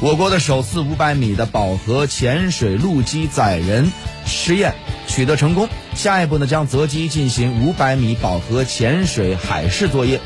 我国的首次五百米的饱和潜水陆基载人试验取得成功，下一步呢将择机进行五百米饱和潜水海试作业。